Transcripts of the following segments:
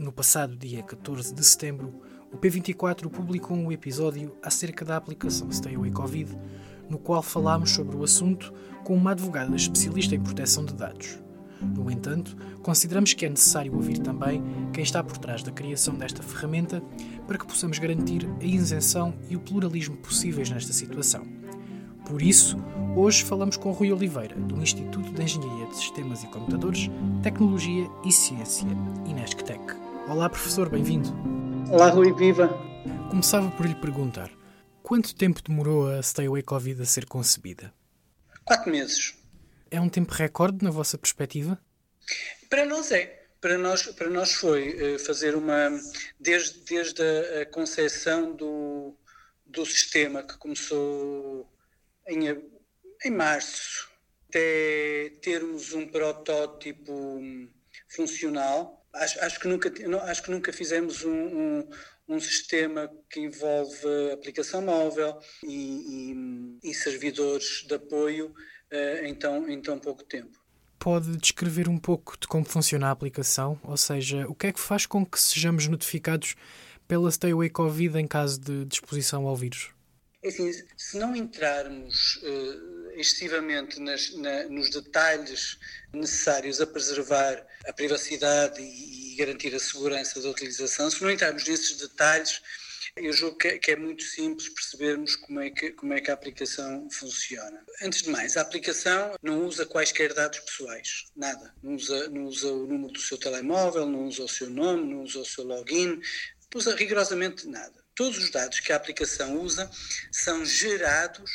No passado dia 14 de setembro, o P24 publicou um episódio acerca da aplicação Stay Away Covid, no qual falámos sobre o assunto com uma advogada especialista em proteção de dados. No entanto, consideramos que é necessário ouvir também quem está por trás da criação desta ferramenta para que possamos garantir a isenção e o pluralismo possíveis nesta situação. Por isso, hoje falamos com Rui Oliveira, do Instituto de Engenharia de Sistemas e Computadores, Tecnologia e Ciência, Inesctec. Olá, professor, bem-vindo. Olá, Rui, viva. Começava por lhe perguntar: quanto tempo demorou a Stay Away Covid a ser concebida? Quatro meses. É um tempo recorde na vossa perspectiva? Para nós é. Para nós, para nós foi uh, fazer uma. Desde, desde a, a concepção do, do sistema que começou em, em março, até termos um protótipo funcional. Acho, acho, que, nunca, acho que nunca fizemos um, um, um sistema que envolve aplicação móvel e, e, e servidores de apoio uh, em, tão, em tão pouco tempo. Pode descrever um pouco de como funciona a aplicação? Ou seja, o que é que faz com que sejamos notificados pela Stay Away Covid em caso de exposição ao vírus? É assim, se não entrarmos uh, excessivamente nas, na, nos detalhes necessários a preservar a privacidade e, e, garantir a segurança da utilização, se não entrarmos nesses detalhes, eu julgo que, que, é muito simples percebermos como é, que, como é que a aplicação funciona. Antes de mais, a aplicação não usa quaisquer dados pessoais, nada. Não usa, não usa o número do seu telemóvel, não usa o seu nome, não usa o seu login, não usa rigorosamente nada todos os dados que a aplicação usa são gerados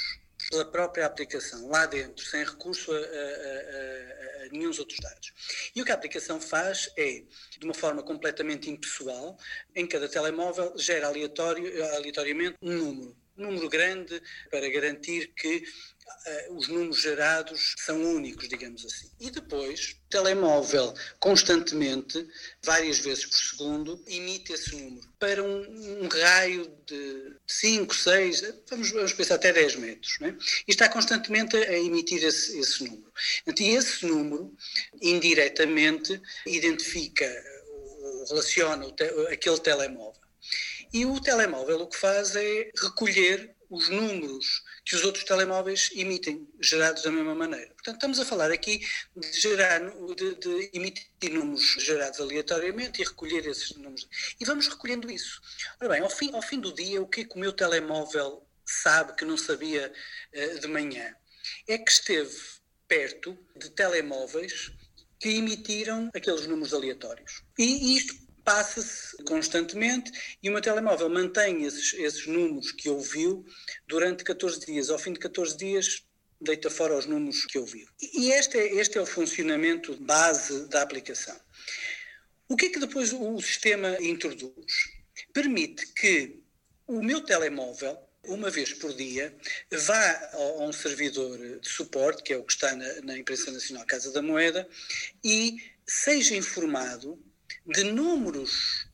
pela própria aplicação, lá dentro, sem recurso a, a, a, a, nenhum outros dados. E o que a aplicação faz é, de uma forma completamente impessoal, em cada telemóvel gera aleatório, aleatoriamente um número. Um número grande para garantir que os números gerados são únicos, digamos assim. E depois, o telemóvel constantemente, várias vezes por segundo, emite esse número para um, um raio de 5, 6, vamos, vamos pensar até 10 metros. Né? E está constantemente a emitir esse, esse número. Então, esse número, indiretamente, identifica ou relaciona te, aquele telemóvel. E o telemóvel o que faz é recolher os números que os outros telemóveis emitem, gerados da mesma maneira. Portanto, estamos a falar aqui de, gerar, de, de emitir números gerados aleatoriamente e recolher esses números. E vamos recolhendo isso. Ora bem, ao fim, ao fim do dia, o que é que o meu telemóvel sabe que não sabia uh, de manhã? É que esteve perto de telemóveis que emitiram aqueles números aleatórios. E isto passa-se constantemente e o meu telemóvel mantém esses, esses números que ouviu durante 14 dias. Ao fim de 14 dias, deita fora os números que ouviu. E este é, este é o funcionamento base da aplicação. O que é que depois o sistema introduz? Permite que o meu telemóvel, uma vez por dia, vá a um servidor de suporte, que é o que está na, na Imprensa Nacional Casa da Moeda, e seja informado de números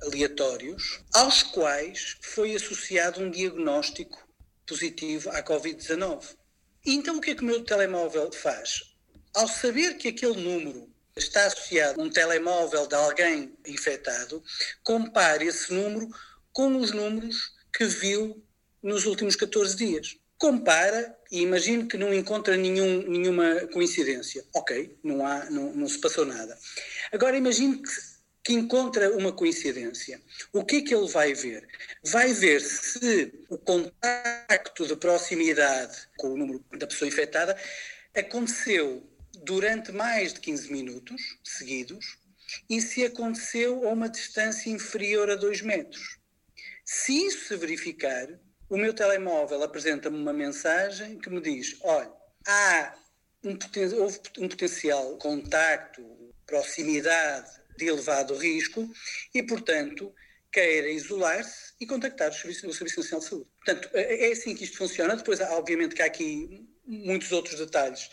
aleatórios aos quais foi associado um diagnóstico positivo à Covid-19. Então o que é que o meu telemóvel faz? Ao saber que aquele número está associado a um telemóvel de alguém infectado, compare esse número com os números que viu nos últimos 14 dias. Compara e imagine que não encontra nenhum, nenhuma coincidência. Ok, não, há, não, não se passou nada. Agora imagine que, que encontra uma coincidência. O que é que ele vai ver? Vai ver se o contacto de proximidade com o número da pessoa infectada aconteceu durante mais de 15 minutos seguidos e se aconteceu a uma distância inferior a 2 metros. Se isso se verificar, o meu telemóvel apresenta-me uma mensagem que me diz: olha, há um, houve um potencial contacto, proximidade de elevado risco e, portanto, queira isolar-se e contactar o Serviço, o Serviço Nacional de Saúde. Portanto, é, é assim que isto funciona. Depois, obviamente, que há aqui muitos outros detalhes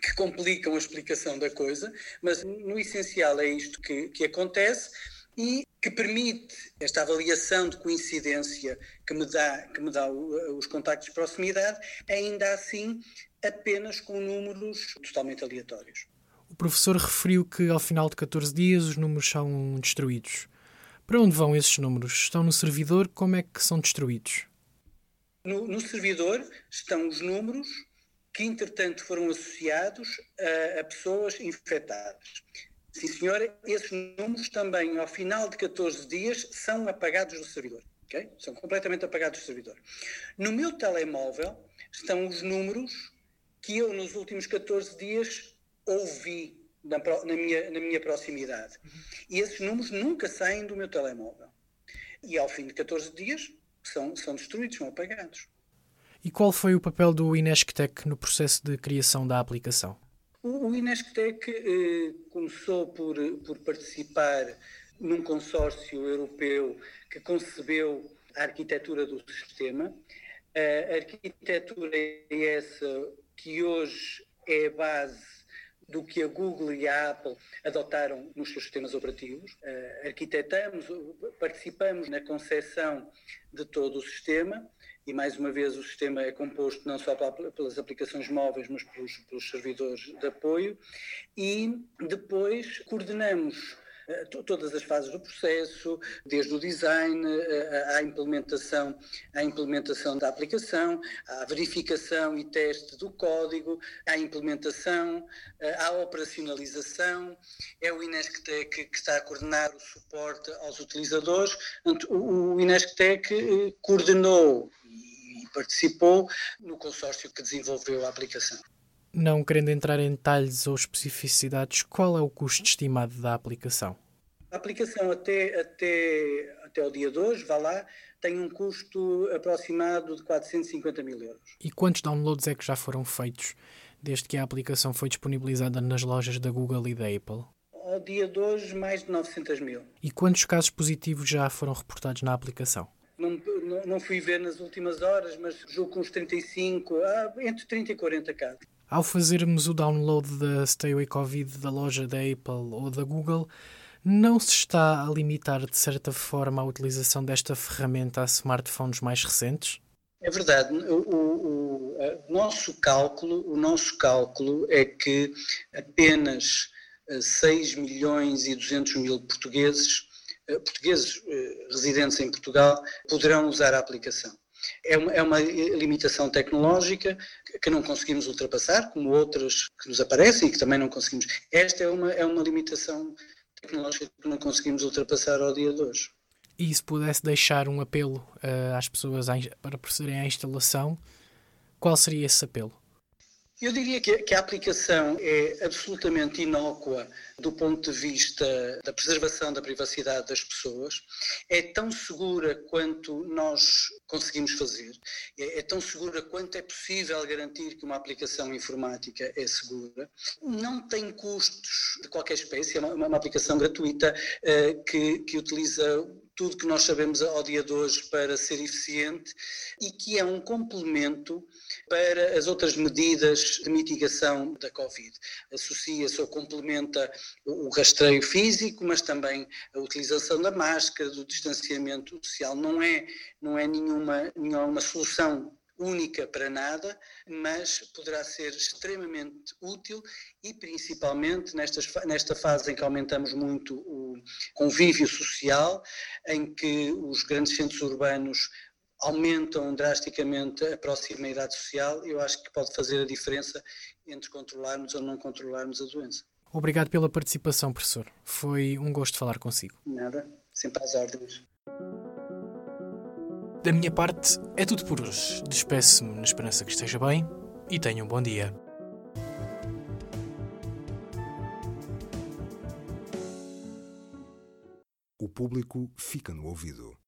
que complicam a explicação da coisa, mas no essencial é isto que, que acontece e que permite esta avaliação de coincidência que me dá, que me dá os contactos de proximidade, ainda assim apenas com números totalmente aleatórios. O professor referiu que ao final de 14 dias os números são destruídos. Para onde vão esses números? Estão no servidor? Como é que são destruídos? No, no servidor estão os números que, entretanto, foram associados a, a pessoas infectadas. Sim, senhora, esses números também, ao final de 14 dias, são apagados do servidor. Okay? São completamente apagados do servidor. No meu telemóvel estão os números que eu, nos últimos 14 dias, ouvi na, na, minha, na minha proximidade. E esses números nunca saem do meu telemóvel. E ao fim de 14 dias são, são destruídos, são apagados. E qual foi o papel do Inesctec no processo de criação da aplicação? O, o Inesctec eh, começou por, por participar num consórcio europeu que concebeu a arquitetura do sistema. A arquitetura é essa que hoje é a base do que a Google e a Apple adotaram nos seus sistemas operativos. Uh, arquitetamos, participamos na concepção de todo o sistema e, mais uma vez, o sistema é composto não só pelas aplicações móveis, mas pelos, pelos servidores de apoio e depois coordenamos eh, todas as fases do processo, desde o design eh, à implementação, à implementação da aplicação, à verificação e teste do código, à implementação, eh, à operacionalização. É o Inesctec que está a coordenar o suporte aos utilizadores. O Inesctec coordenou participou no consórcio que desenvolveu a aplicação. Não querendo entrar em detalhes ou especificidades, qual é o custo estimado da aplicação? A aplicação até, até, até o dia de hoje, vá lá, tem um custo aproximado de 450 mil euros. E quantos downloads é que já foram feitos desde que a aplicação foi disponibilizada nas lojas da Google e da Apple? Ao dia de hoje, mais de 900 mil. E quantos casos positivos já foram reportados na aplicação? Não, não, fui ver nas últimas horas, mas julgo com uns 35, ah, entre 30 e 40 casos. Ao fazermos o download da Stay Away Covid da loja da Apple ou da Google, não se está a limitar de certa forma a utilização desta ferramenta a smartphones mais recentes? É verdade. O, o, o, nosso cálculo, o nosso cálculo é que apenas 6 eh, milhões e 200 mil portugueses, portugueses eh, residentes em Portugal, poderão usar a aplicação. É uma, é uma, limitação tecnológica que não conseguimos ultrapassar, como outras que nos aparecem e que também não conseguimos. Esta é uma, é uma limitação tecnológica que não conseguimos ultrapassar ao dia de hoje. E se pudesse deixar um apelo uh, às pessoas para procederem à instalação, qual seria esse apelo? Eu diria que, que, a aplicação é absolutamente inócua do ponto de vista da preservação da privacidade das pessoas, é tão segura quanto nós conseguimos fazer, é, é tão segura quanto é possível garantir que uma aplicação informática é segura, não tem custos de qualquer espécie, é uma, uma aplicação gratuita uh, que, que utiliza tudo que nós sabemos ao dia de hoje para ser eficiente e que é um complemento para as outras medidas de mitigação da Covid. Associa-se ou complementa o rastreio físico, mas também a utilização da máscara, do distanciamento social. Não é, não é nenhuma, nenhuma solução única para nada, mas poderá ser extremamente útil e principalmente nestas, nesta fase em que aumentamos muito o convívio social, em que os grandes centros urbanos aumentam drasticamente a proximidade social, eu acho que pode fazer a diferença entre controlarmos ou não controlarmos a doença. Obrigado pela participação, professor. Foi um gosto falar consigo. Nada, sempre às ordens. Da minha parte, é tudo por hoje. Despeço-me na esperança que esteja bem e tenha um bom dia. O público fica no ouvido.